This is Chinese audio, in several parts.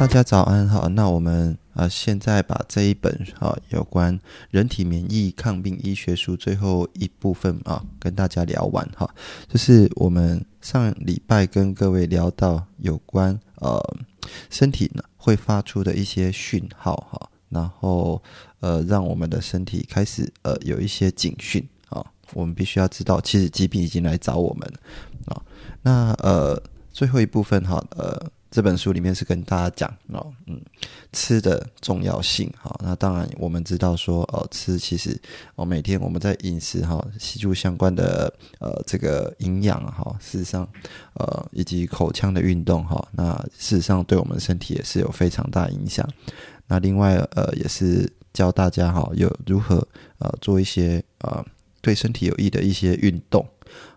大家早安好。那我们啊，现在把这一本啊有关人体免疫抗病医学书最后一部分啊，跟大家聊完哈。就是我们上礼拜跟各位聊到有关呃身体呢会发出的一些讯号哈，然后呃让我们的身体开始呃有一些警讯啊，我们必须要知道，其实疾病已经来找我们了啊。那呃最后一部分哈呃。这本书里面是跟大家讲哦，嗯，吃的重要性哈。那当然我们知道说哦，吃其实哦，每天我们在饮食哈，吸入相关的呃这个营养哈，事实上呃以及口腔的运动哈，那事实上对我们身体也是有非常大影响。那另外呃也是教大家哈，有如何呃做一些呃对身体有益的一些运动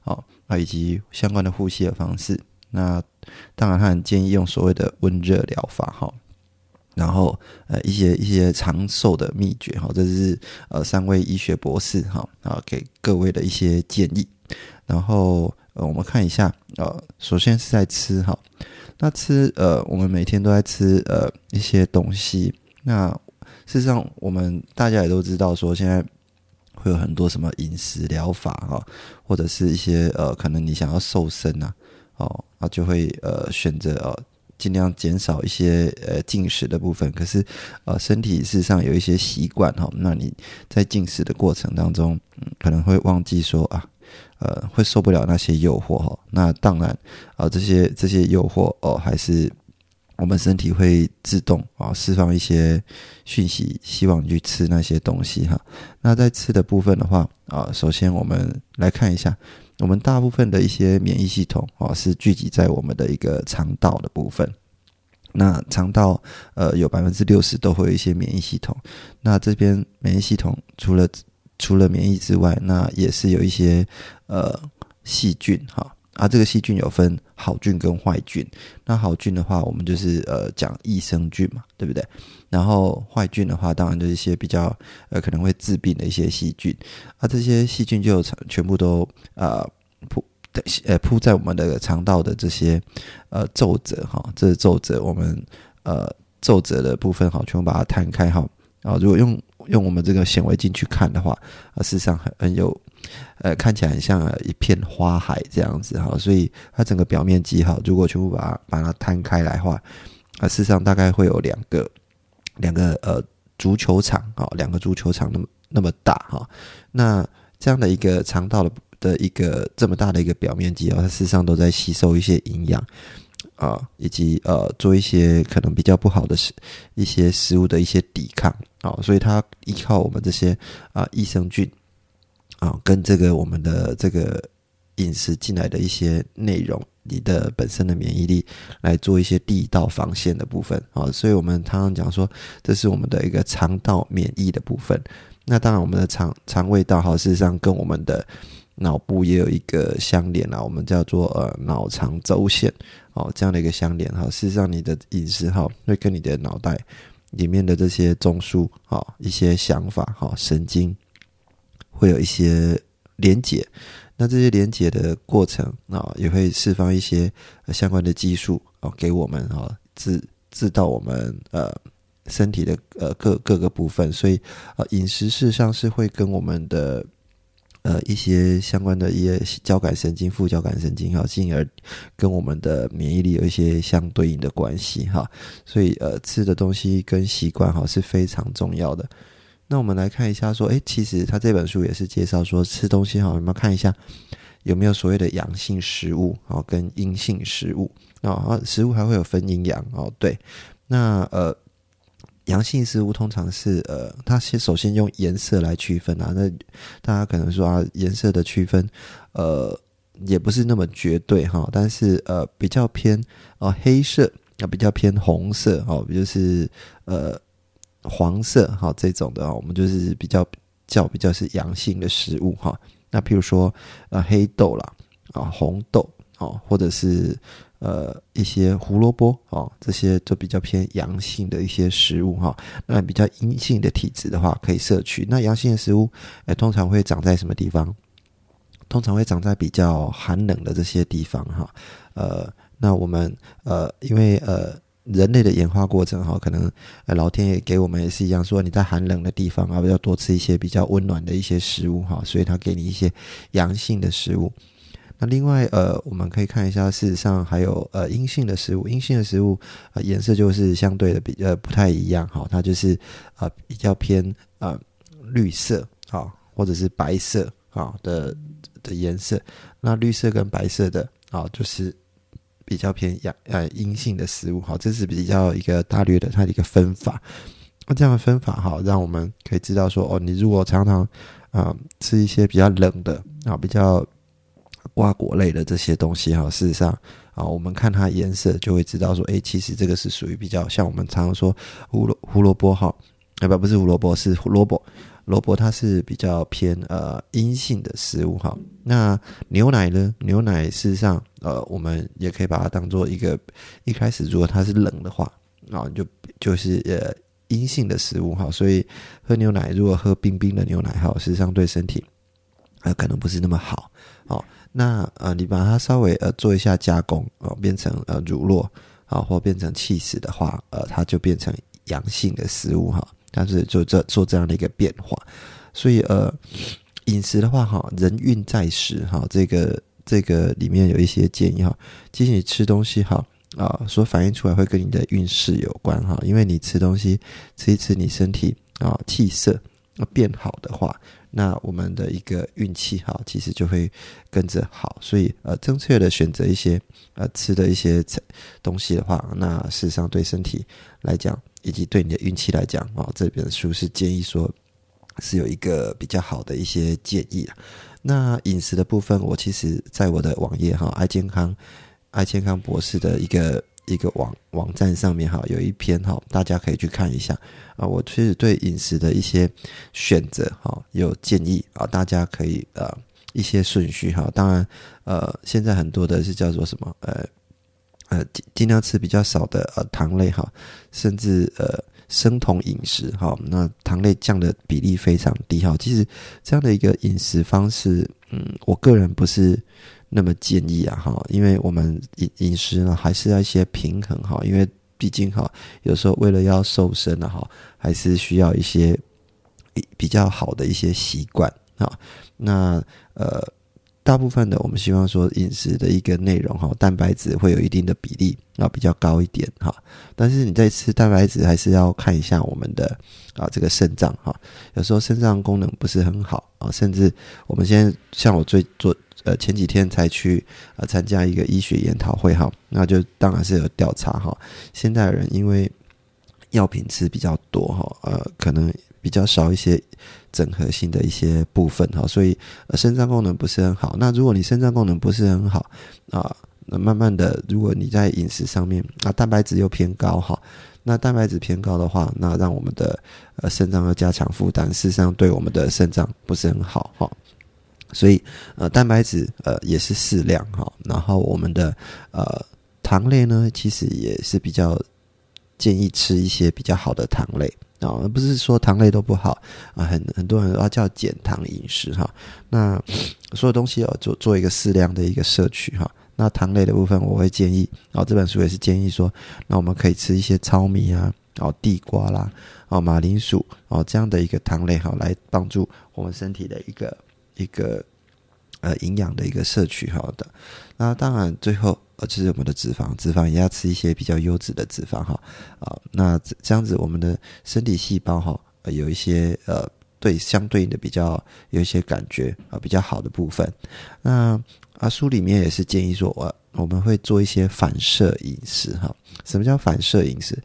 啊，啊以及相关的呼吸的方式。那当然，他很建议用所谓的温热疗法哈，然后呃一些一些长寿的秘诀哈，这是呃三位医学博士哈啊给各位的一些建议。然后呃我们看一下呃，首先是在吃哈，那吃呃我们每天都在吃呃一些东西。那事实上我们大家也都知道说，现在会有很多什么饮食疗法哈，或者是一些呃可能你想要瘦身呐。哦，啊就会呃选择哦，尽量减少一些呃进食的部分。可是呃身体事实上有一些习惯哈，那你在进食的过程当中，嗯，可能会忘记说啊，呃会受不了那些诱惑哈。那当然啊，这些这些诱惑哦，还是我们身体会自动啊释放一些讯息，希望你去吃那些东西哈。那在吃的部分的话啊，首先我们来看一下。我们大部分的一些免疫系统哦，是聚集在我们的一个肠道的部分。那肠道呃，有百分之六十都会有一些免疫系统。那这边免疫系统除了除了免疫之外，那也是有一些呃细菌哈。啊，这个细菌有分好菌跟坏菌。那好菌的话，我们就是呃讲益生菌嘛，对不对？然后坏菌的话，当然就是一些比较呃可能会致病的一些细菌。啊，这些细菌就全部都呃铺呃铺在我们的肠道的这些呃皱褶哈，这是皱褶，我们呃皱褶的部分哈，全部把它摊开哈。啊，如果用用我们这个显微镜去看的话，啊，事实上很很有。呃，看起来很像一片花海这样子哈，所以它整个表面积哈，如果全部把它把它摊开来的话，啊，事实上大概会有两个两个呃足球场啊，两个足球场那么那么大哈。那这样的一个肠道的的一个这么大的一个表面积啊，它事实上都在吸收一些营养啊，以及呃做一些可能比较不好的食一些食物的一些抵抗啊，所以它依靠我们这些啊益生菌。啊，跟这个我们的这个饮食进来的一些内容，你的本身的免疫力来做一些第一道防线的部分啊，所以我们常常讲说，这是我们的一个肠道免疫的部分。那当然，我们的肠肠胃道哈，事实上跟我们的脑部也有一个相连啊，我们叫做呃脑肠轴线哦，这样的一个相连哈。事实上，你的饮食哈，会跟你的脑袋里面的这些中枢哈，一些想法哈，神经。会有一些连接，那这些连接的过程啊，也会释放一些相关的激素啊，给我们啊，治治到我们呃身体的呃各各个部分。所以呃，饮食事实上是会跟我们的呃一些相关的一些交感神经、副交感神经哈，进而跟我们的免疫力有一些相对应的关系哈。所以呃，吃的东西跟习惯哈是非常重要的。那我们来看一下，说，哎，其实他这本书也是介绍说，吃东西哈，我们看一下有没有所谓的阳性食物哦，跟阴性食物。啊，食物还会有分阴阳哦，对，那呃，阳性食物通常是呃，它先首先用颜色来区分啊，那大家可能说啊，颜色的区分，呃，也不是那么绝对哈，但是呃比较偏呃黑色啊，比较偏红色哦，就是呃黄色哈这种的，我们就是比较较比较是阳性的食物哈。那譬如说呃黑豆啦啊红豆哦，或者是呃一些胡萝卜哦，这些就比较偏阳性的一些食物哈。那比较阴性的体质的话，可以摄取。那阳性的食物，哎，通常会长在什么地方？通常会长在比较寒冷的这些地方哈，呃，那我们呃，因为呃，人类的演化过程哈，可能呃，老天爷给我们也是一样，说你在寒冷的地方啊，要多吃一些比较温暖的一些食物哈，所以他给你一些阳性的食物。那另外呃，我们可以看一下，事实上还有呃阴性的食物，阴性的食物呃颜色就是相对的比呃不太一样哈，它就是呃比较偏呃绿色啊，或者是白色啊的。的颜色，那绿色跟白色的啊，就是比较偏阳呃阴性的食物，好，这是比较一个大略的它的一个分法。那这样的分法哈，让我们可以知道说，哦，你如果常常啊吃一些比较冷的啊，比较瓜果类的这些东西哈，事实上啊，我们看它颜色就会知道说，哎，其实这个是属于比较像我们常常说胡萝胡萝卜哈，啊不不是胡萝卜是胡萝卜。萝卜它是比较偏呃阴性的食物哈，那牛奶呢？牛奶事实上呃，我们也可以把它当做一个一开始如果它是冷的话，啊就就是呃阴性的食物哈，所以喝牛奶如果喝冰冰的牛奶哈，事实上对身体呃可能不是那么好哦。那呃你把它稍微呃做一下加工哦，变成呃乳酪啊，或变成气死的话，呃它就变成阳性的食物哈。但是就这做这样的一个变化，所以呃，饮食的话哈，人运在食哈，这个这个里面有一些建议哈。其实你吃东西哈啊，所反映出来会跟你的运势有关哈，因为你吃东西吃一吃，你身体啊气色变好的话，那我们的一个运气哈，其实就会跟着好。所以呃，正确的选择一些呃吃的一些东西的话，那事实上对身体来讲。以及对你的运气来讲啊，这本书是建议说，是有一个比较好的一些建议啊。那饮食的部分，我其实在我的网页哈，爱健康爱健康博士的一个一个网网站上面哈，有一篇哈，大家可以去看一下啊。我其实对饮食的一些选择哈，有建议啊，大家可以呃一些顺序哈。当然呃，现在很多的是叫做什么呃。呃，尽尽量吃比较少的呃糖类哈，甚至呃生酮饮食哈，那糖类降的比例非常低哈。其实这样的一个饮食方式，嗯，我个人不是那么建议啊哈，因为我们饮饮食呢还是要一些平衡哈，因为毕竟哈，有时候为了要瘦身的哈，还是需要一些比较好的一些习惯哈。那呃。大部分的我们希望说饮食的一个内容哈，蛋白质会有一定的比例啊，比较高一点哈。但是你在吃蛋白质，还是要看一下我们的啊这个肾脏哈。有时候肾脏功能不是很好啊，甚至我们现在像我最做呃前几天才去啊参加一个医学研讨会哈，那就当然是有调查哈。现代人因为药品吃比较多哈，呃可能。比较少一些整合性的一些部分哈，所以肾脏功能不是很好。那如果你肾脏功能不是很好啊，那慢慢的，如果你在饮食上面啊，蛋白质又偏高哈，那蛋白质偏高的话，那让我们的呃肾脏要加强负担，事实上对我们的肾脏不是很好哈。所以呃，蛋白质呃也是适量哈，然后我们的呃糖类呢，其实也是比较建议吃一些比较好的糖类。啊，不是说糖类都不好啊，很很多人要叫减糖饮食哈。那所有东西要做做一个适量的一个摄取哈。那糖类的部分，我会建议啊，这本书也是建议说，那我们可以吃一些糙米啊，哦地瓜啦，哦马铃薯哦这样的一个糖类哈，来帮助我们身体的一个一个呃营养的一个摄取好的。那当然最后。呃，就是我们的脂肪，脂肪也要吃一些比较优质的脂肪哈啊。那这样子，我们的身体细胞哈，有一些呃，对相对应的比较有一些感觉啊，比较好的部分。那啊，书里面也是建议说，我我们会做一些反射饮食哈。什么叫反射饮食？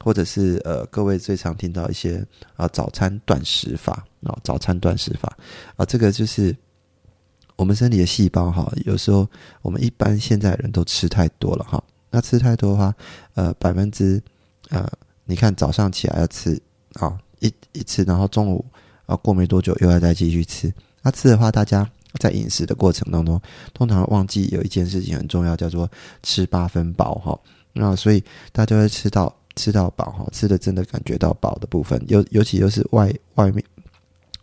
或者是呃，各位最常听到一些啊，早餐断食法啊，早餐断食法啊，这个就是我们身体的细胞哈，有时候我们一般现在人都吃太多了哈。那吃太多的话，呃，百分之呃，你看早上起来要吃啊，一一次，然后中午啊过没多久又要再继续吃。那吃的话，大家在饮食的过程当中，通常忘记有一件事情很重要，叫做吃八分饱哈。那所以大家会吃到吃到饱哈，吃的真的感觉到饱的部分，尤尤其又是外外面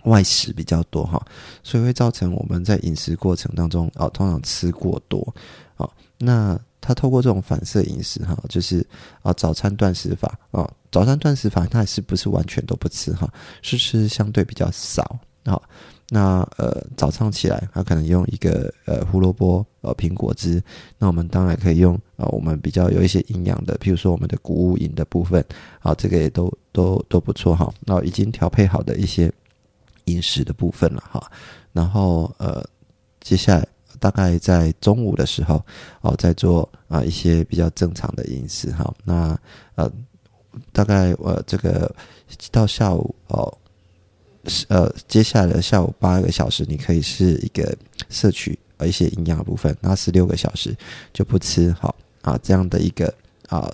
外食比较多哈，所以会造成我们在饮食过程当中啊，通常吃过多啊，那。他透过这种反射饮食，哈，就是啊，早餐断食法啊，早餐断食法，它也是不是完全都不吃哈，是吃相对比较少啊。那呃，早上起来，他可能用一个呃胡萝卜呃苹果汁，那我们当然可以用啊，我们比较有一些营养的，譬如说我们的谷物饮的部分啊，这个也都都都不错哈。那已经调配好的一些饮食的部分了哈，然后呃，接下来。大概在中午的时候，哦，在做啊一些比较正常的饮食哈。那呃，大概呃这个到下午哦，呃接下来的下午八个小时，你可以是一个摄取呃一些营养部分。那十六个小时就不吃好啊这样的一个啊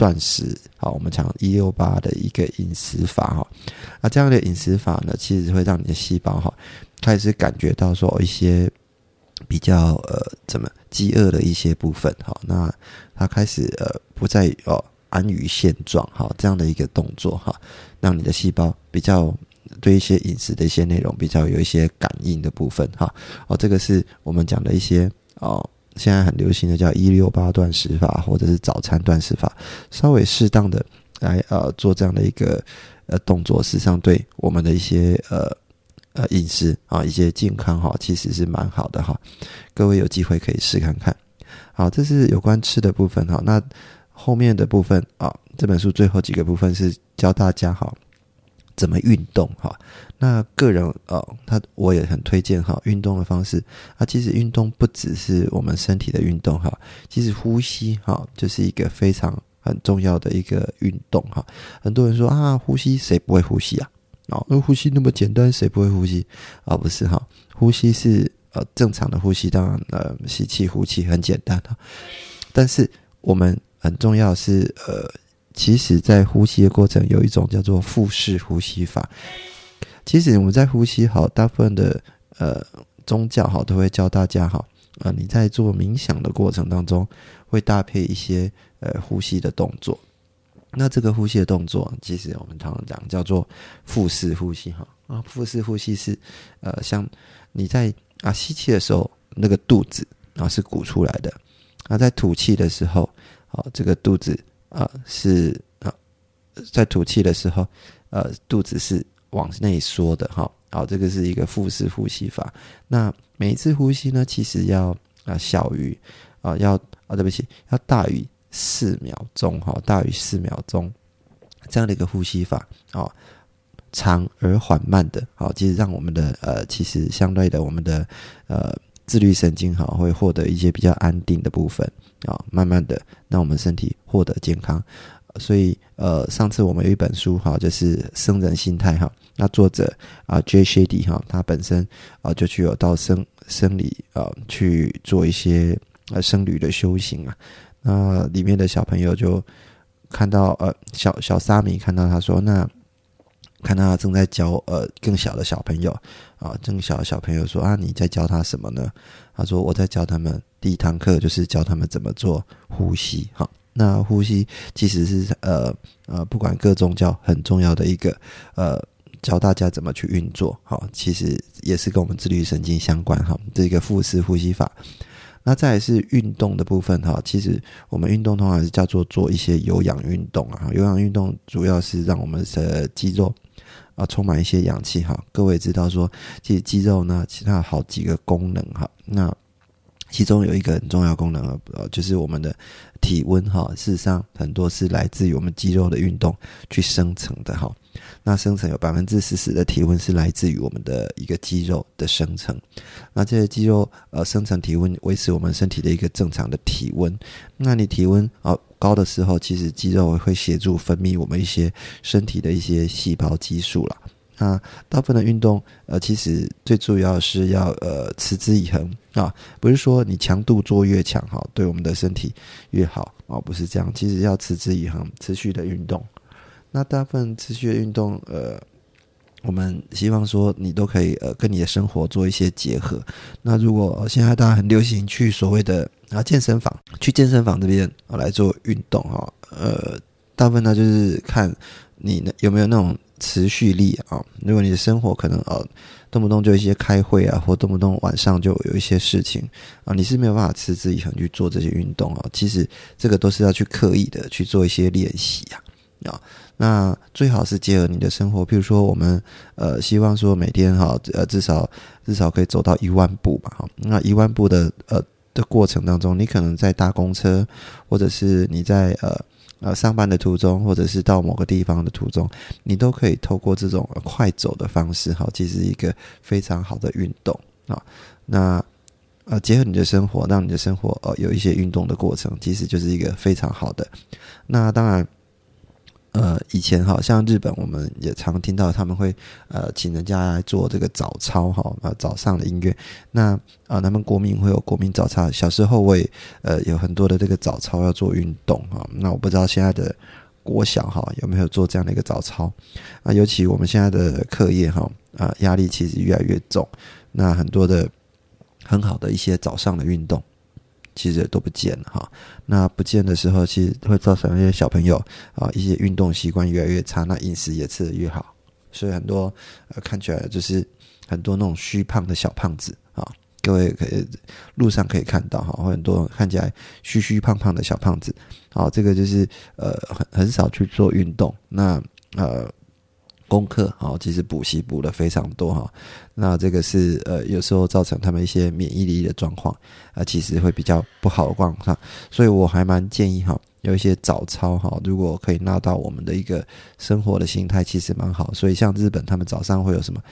断食好，我们讲一六八的一个饮食法哈。那这样的饮食法呢，其实会让你的细胞哈开始感觉到说一些。比较呃，怎么饥饿的一些部分，哈，那它开始呃，不再哦安于现状，哈，这样的一个动作，哈，让你的细胞比较对一些饮食的一些内容比较有一些感应的部分，哈，哦，这个是我们讲的一些哦，现在很流行的叫一六八断食法，或者是早餐断食法，稍微适当的来呃做这样的一个呃动作，事实上对我们的一些呃。呃，饮食啊，一些健康哈，其实是蛮好的哈。各位有机会可以试看看。好，这是有关吃的部分哈。那后面的部分啊，这本书最后几个部分是教大家哈怎么运动哈。那个人呃，他我也很推荐哈运动的方式啊。其实运动不只是我们身体的运动哈，其实呼吸哈就是一个非常很重要的一个运动哈。很多人说啊，呼吸谁不会呼吸啊？哦，那呼吸那么简单，谁不会呼吸啊？不是哈，呼吸是呃正常的呼吸，当然呃吸气呼气很简单哈。但是我们很重要是呃，其实在呼吸的过程有一种叫做腹式呼吸法。其实我们在呼吸好，大部分的呃宗教哈都会教大家哈啊，你在做冥想的过程当中会搭配一些呃呼吸的动作。那这个呼吸的动作，其实我们常常讲叫做腹式呼吸，哈啊，腹式呼吸是呃，像你在啊吸气的时候，那个肚子啊是鼓出来的，啊，在吐气的时候，啊，这个肚子啊是啊，在吐气的时候，呃，肚子是往内缩的，哈，好，这个是一个腹式呼吸法。那每一次呼吸呢，其实要啊小于啊要啊对不起，要大于。四秒钟哈，大于四秒钟，这样的一个呼吸法哦，长而缓慢的，好，其实让我们的呃，其实相对的，我们的呃自律神经哈，会获得一些比较安定的部分啊，慢慢的让我们身体获得健康。所以呃，上次我们有一本书哈，就是《生人心态》哈，那作者啊，J. Shady 哈，他本身啊就具有到生生理啊去做一些呃生理的修行啊。那里面的小朋友就看到，呃，小小沙弥看到他说，那看到他正在教呃更小的小朋友啊，更小的小朋友说啊，你在教他什么呢？他说我在教他们第一堂课就是教他们怎么做呼吸。哈，那呼吸其实是呃呃，不管各宗教很重要的一个呃，教大家怎么去运作。好，其实也是跟我们自律神经相关。哈，这个腹式呼吸法。那再是运动的部分哈，其实我们运动通常是叫做做一些有氧运动啊，有氧运动主要是让我们的肌肉啊充满一些氧气哈。各位知道说，其实肌肉呢，其他好几个功能哈，那其中有一个很重要功能呃，就是我们的体温哈，事实上很多是来自于我们肌肉的运动去生成的哈。那生成有百分之四十的体温是来自于我们的一个肌肉的生成，那这些肌肉呃生成体温维持我们身体的一个正常的体温。那你体温啊高的时候，其实肌肉会协助分泌我们一些身体的一些细胞激素了。那大部分的运动，呃，其实最主要是要呃持之以恒啊，不是说你强度做越强哈，对我们的身体越好啊，不是这样。其实要持之以恒，持续的运动。那大部分持续的运动，呃，我们希望说你都可以呃跟你的生活做一些结合。那如果现在大家很流行去所谓的啊健身房，去健身房这边啊来做运动哈，呃，大部分呢就是看你有没有那种持续力啊。如果你的生活可能呃动不动就一些开会啊，或动不动晚上就有一些事情啊，你是没有办法持之以恒去做这些运动啊。其实这个都是要去刻意的去做一些练习啊。啊，那最好是结合你的生活，譬如说我们呃希望说每天哈呃至少至少可以走到一万步吧哈，那一万步的呃的过程当中，你可能在搭公车，或者是你在呃呃上班的途中，或者是到某个地方的途中，你都可以透过这种快走的方式哈，其实一个非常好的运动啊。那呃结合你的生活，让你的生活呃有一些运动的过程，其实就是一个非常好的。那当然。呃，以前哈，像日本，我们也常听到他们会呃请人家来做这个早操哈，呃早上的音乐。那啊，他们国民会有国民早操。小时候我也呃有很多的这个早操要做运动哈。那我不知道现在的国小哈有没有做这样的一个早操啊？尤其我们现在的课业哈啊压力其实越来越重，那很多的很好的一些早上的运动。其实都不见了哈，那不见的时候，其实会造成一些小朋友啊一些运动习惯越来越差，那饮食也吃得越好，所以很多呃看起来就是很多那种虚胖的小胖子啊，各位可以路上可以看到哈，很多看起来虚虚胖胖的小胖子，好，这个就是呃很很少去做运动，那呃。功课啊，其实补习补的非常多哈，那这个是呃有时候造成他们一些免疫力的状况啊，其实会比较不好的状况，所以我还蛮建议哈，有一些早操哈，如果可以纳到我们的一个生活的心态，其实蛮好。所以像日本他们早上会有什么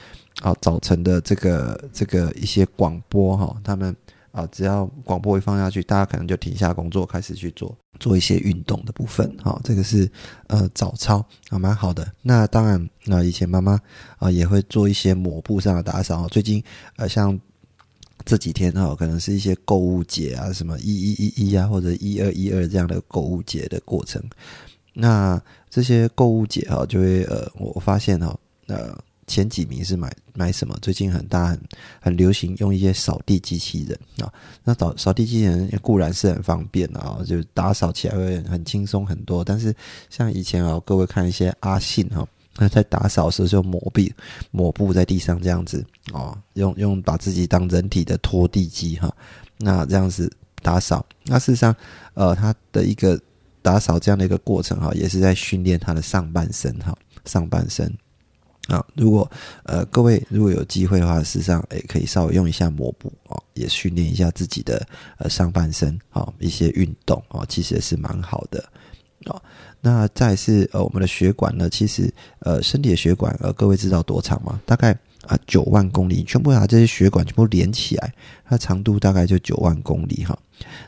啊，早晨的这个这个一些广播哈，他们。啊，只要广播一放下去，大家可能就停下工作，开始去做做一些运动的部分。好，这个是呃早操啊，蛮好的。那当然，那以前妈妈啊也会做一些抹布上的打扫。最近呃，像这几天哈，可能是一些购物节啊，什么一一一一啊，或者一二一二这样的购物节的过程。那这些购物节哈，就会呃，我发现哈，呃。前几名是买买什么？最近很大很很流行用一些扫地机器人啊。那扫扫地机器人固然是很方便啊，就打扫起来会很轻松很多。但是像以前啊，各位看一些阿信哈，他在打扫时候就抹布抹布在地上这样子哦，用用把自己当人体的拖地机哈。那这样子打扫，那事实上呃，他的一个打扫这样的一个过程哈，也是在训练他的上半身哈，上半身。啊，如果呃各位如果有机会的话，事实上也可以稍微用一下抹布哦，也训练一下自己的呃上半身啊一些运动啊，其实也是蛮好的啊。那再是呃我们的血管呢，其实呃身体的血管呃各位知道多长吗？大概啊九万公里，全部把这些血管全部连起来，它长度大概就九万公里哈。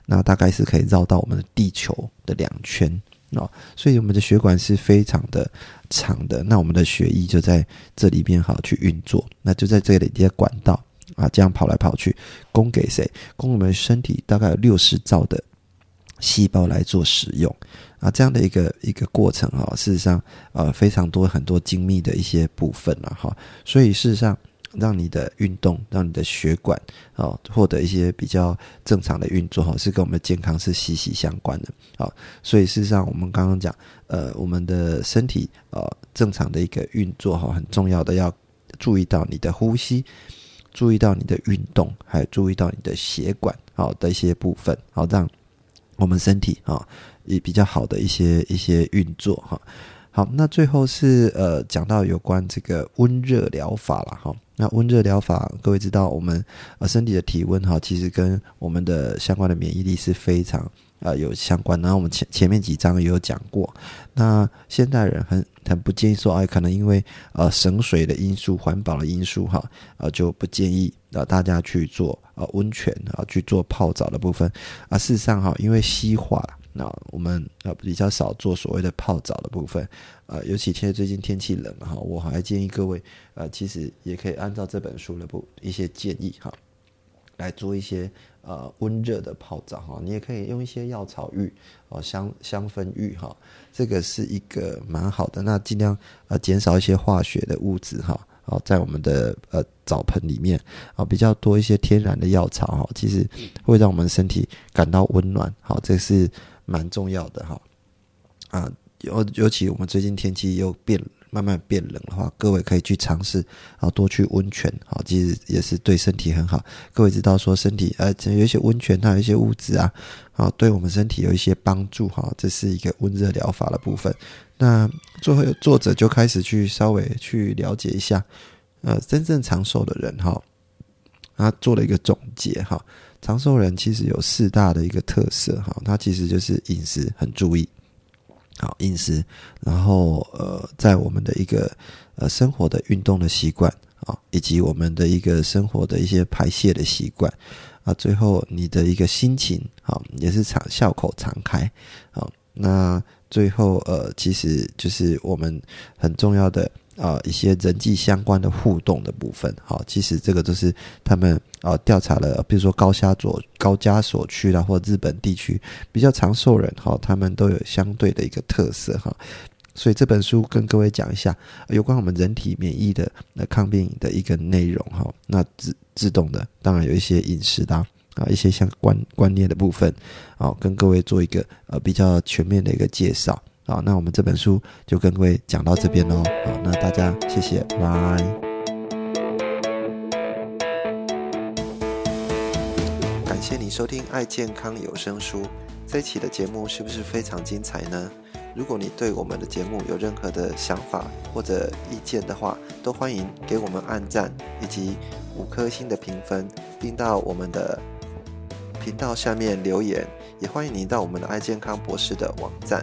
那大概是可以绕到我们的地球的两圈。哦，所以我们的血管是非常的长的，那我们的血液就在这里边好去运作，那就在这里些管道啊，这样跑来跑去，供给谁？供我们身体大概有六十兆的细胞来做使用啊，这样的一个一个过程啊，事实上呃非常多很多精密的一些部分了哈，所以事实上。让你的运动，让你的血管哦获得一些比较正常的运作哈，是跟我们的健康是息息相关的啊。所以事实上，我们刚刚讲，呃，我们的身体呃正常的一个运作哈，很重要的要注意到你的呼吸，注意到你的运动，还有注意到你的血管好的一些部分，好让我们身体啊以比较好的一些一些运作哈。好，那最后是呃讲到有关这个温热疗法了哈。那温热疗法，各位知道我们呃身体的体温哈，其实跟我们的相关的免疫力是非常呃有相关。然后我们前前面几章也有讲过，那现代人很很不建议说，哎，可能因为呃省水的因素、环保的因素哈，呃就不建议呃大家去做呃温泉啊去做泡澡的部分啊。事实上哈，因为西化那我们呃比较少做所谓的泡澡的部分，呃，尤其现在最近天气冷哈，我还建议各位呃，其实也可以按照这本书的不一些建议哈，来做一些呃温热的泡澡哈。你也可以用一些药草浴哦，香香氛浴哈，这个是一个蛮好的。那尽量呃减少一些化学的物质哈。哦，在我们的呃澡盆里面啊，比较多一些天然的药草哈，其实会让我们身体感到温暖。好，这是蛮重要的哈。啊，尤尤其我们最近天气又变慢慢变冷的话，各位可以去尝试啊，多去温泉。好，其实也是对身体很好。各位知道说身体呃，有一些温泉它有一些物质啊，啊，对我们身体有一些帮助哈。这是一个温热疗法的部分。那最后，作者就开始去稍微去了解一下，呃，真正长寿的人哈，他做了一个总结哈。长寿人其实有四大的一个特色哈，他其实就是饮食很注意，好饮食，然后呃，在我们的一个呃生活的运动的习惯啊，以及我们的一个生活的一些排泄的习惯啊，最后你的一个心情啊，也是常笑口常开啊，那。最后，呃，其实就是我们很重要的啊一些人际相关的互动的部分。好，其实这个都是他们啊调查了，比如说高加索高加索区啦，或日本地区比较长寿人，哈，他们都有相对的一个特色，哈。所以这本书跟各位讲一下有关我们人体免疫的那抗病的一个内容，哈。那自自动的，当然有一些饮食啦。啊，一些相关观念的部分，啊，跟各位做一个呃比较全面的一个介绍。好，那我们这本书就跟各位讲到这边喽。好，那大家谢谢，拜。感谢你收听爱健康有声书，这一期的节目是不是非常精彩呢？如果你对我们的节目有任何的想法或者意见的话，都欢迎给我们按赞以及五颗星的评分，并到我们的。频道下面留言，也欢迎您到我们的爱健康博士的网站